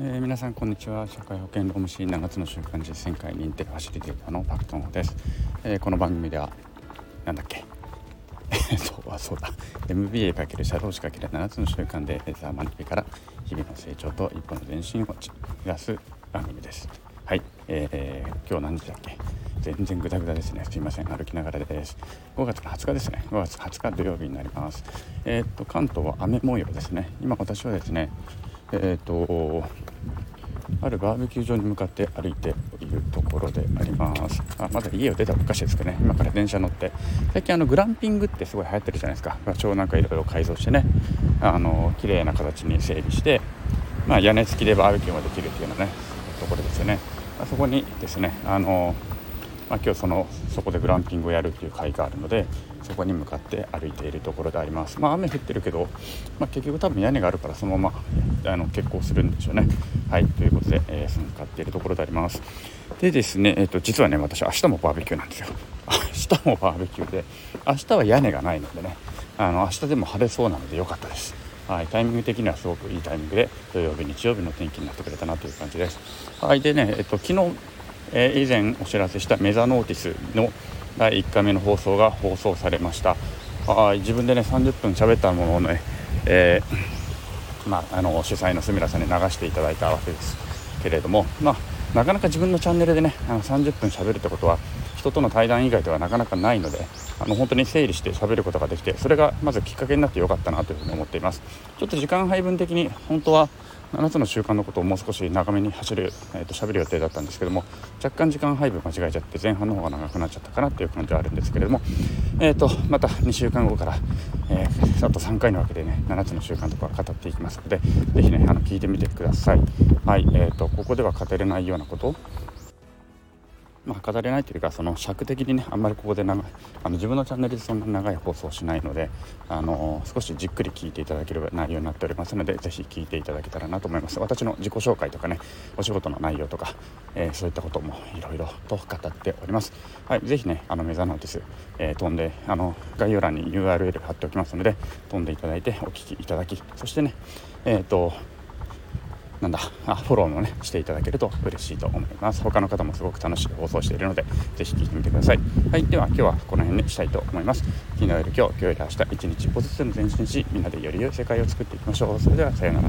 えー、皆さんこんにちは。社会保険労務士7つの習慣実践会認定ファシリテーターのパクトンです、えー、この番組ではなんだっけ？そうはそうだ。MBA× 社労士 ×7 つの習慣でレザーマネーから日々の成長と一歩の前進を目指す番組です。はい、えー、今日何日だっけ？全然グダグダですね。すいません。歩きながらです。5月の20日ですね。5月20日土曜日になります。えー、っと関東は雨模様ですね。今私はですねえーと、あるバーベキュー場に向かって歩いているところであります。あまだ家を出たばっかしですけどね。今から電車乗って。最近あのグランピングってすごい流行ってるじゃないですか。場所をなんかいろいろ改造してね。あの綺麗な形に整備して、まあ、屋根付きでバーベキューもできるっていうようなねところですよね。あそこにですねあのまあ、今日そのそこでグランピングをやるっていう会があるのでそこに向かって歩いているところであります。まあ、雨降ってるけど、まあ、結局多分屋根があるからそのままあの結構するんでしょうね。はいということで、えー、向かっているところであります。でですね、えーと、実はね私明日もバーベキューなんですよ。明日もバーベキューで明日は屋根がないのでねあの明日でも晴れそうなので良かったです。はい、タイミング的にはすごくいいタイミングで土曜日日曜日の天気になってくれたなという感じです。はいでね、えっと、昨日えー、以前お知らせしたメザノーティスの第1回目の放送が放送されました。あ自分でね30分喋ったものをね、えー、まあ、あの主催のすみらさんに流していただいたわけですけれども、まあ、なかなか自分のチャンネルでねあの30分喋るってことは人との対談以外ではなかなかないのであの本当に整理して喋ることができてそれがまずきっかけになってよかったなというふに思っています。ちょっと時間配分的に本当は7つの習慣のことをもう少し長めに走る、えー、と喋る予定だったんですけども若干時間配分間違えちゃって前半の方が長くなっちゃったかなっていう感じはあるんですけれども、えー、とまた2週間後から、えー、あと3回のわけでね7つの習慣とか語っていきますので是非ねあの聞いてみてください。はいえーと、ここでは語れないようなことまあ、語れないというかその尺的にねあんまりここで長あの自分のチャンネルでそんな長い放送しないので、あの少しじっくり聞いていただける内容になっておりますのでぜひ聞いていただけたらなと思います。私の自己紹介とかねお仕事の内容とか、えー、そういったこともいろいろと語っております。はいぜひねあのメザノーティス、えー、飛んであの概要欄に URL 貼っておきますので飛んでいただいてお聞きいただきそしてねえっ、ー、となんだあフォローもねしていただけると嬉しいと思います。他の方もすごく楽しく放送しているのでぜひ聴いてみてください。はいでは今日はこの辺にしたいと思います。昨日より今日今日より明日一日一歩ずつ前進しみんなでより良い世界を作っていきましょう。それではさようなら。